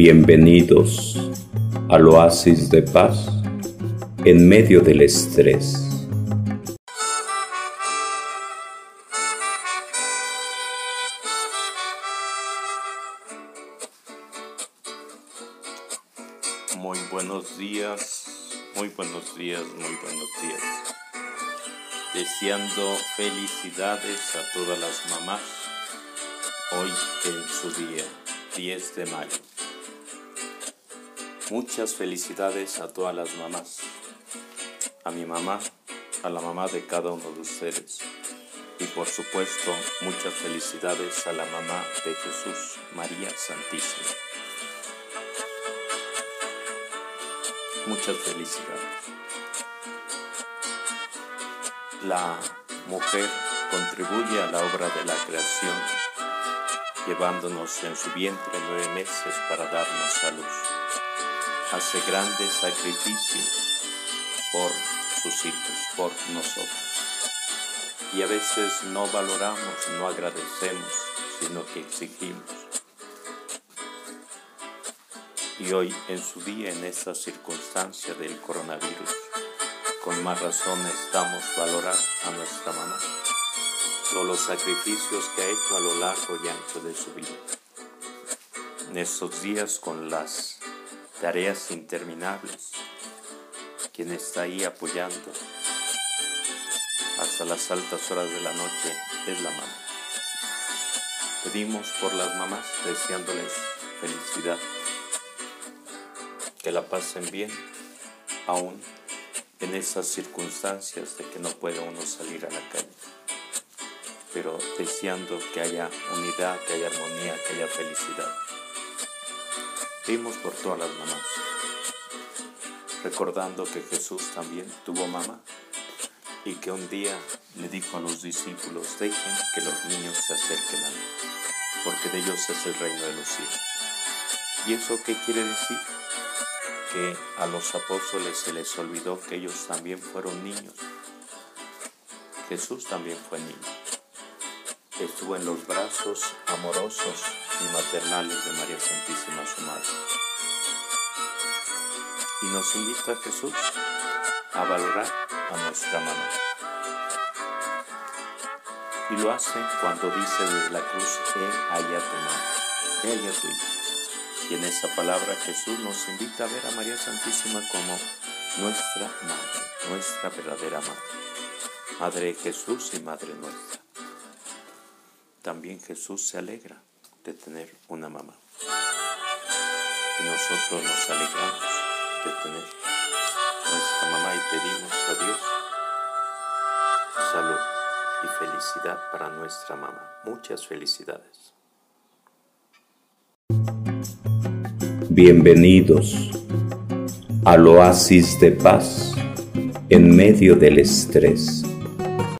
Bienvenidos al oasis de paz en medio del estrés. Muy buenos días, muy buenos días, muy buenos días. Deseando felicidades a todas las mamás hoy en su día, 10 de mayo. Muchas felicidades a todas las mamás, a mi mamá, a la mamá de cada uno de ustedes y por supuesto muchas felicidades a la mamá de Jesús, María Santísima. Muchas felicidades. La mujer contribuye a la obra de la creación, llevándonos en su vientre nueve meses para darnos a luz. Hace grandes sacrificios por sus hijos, por nosotros. Y a veces no valoramos, no agradecemos, sino que exigimos. Y hoy, en su día, en esta circunstancia del coronavirus, con más razón estamos valorar a nuestra mamá, todos los sacrificios que ha hecho a lo largo y ancho de su vida. En estos días, con las tareas interminables, quien está ahí apoyando hasta las altas horas de la noche es la mamá. Pedimos por las mamás deseándoles felicidad que la pasen bien, aún en esas circunstancias de que no puede uno salir a la calle, pero deseando que haya unidad, que haya armonía, que haya felicidad. Pedimos por todas las mamás, recordando que Jesús también tuvo mamá y que un día le dijo a los discípulos, dejen que los niños se acerquen a mí, porque de ellos es el reino de los cielos. ¿Y eso qué quiere decir? que a los apóstoles se les olvidó que ellos también fueron niños. Jesús también fue niño. Estuvo en los brazos amorosos y maternales de María Santísima, su madre. Y nos invita Jesús a valorar a nuestra mamá. Y lo hace cuando dice desde la cruz, he allá tu madre, he allá tu hijo. Y en esa palabra Jesús nos invita a ver a María Santísima como nuestra madre, nuestra verdadera madre. Madre Jesús y Madre nuestra. También Jesús se alegra de tener una mamá. Y nosotros nos alegramos de tener nuestra mamá y pedimos a Dios salud y felicidad para nuestra mamá. Muchas felicidades. Bienvenidos al oasis de paz en medio del estrés.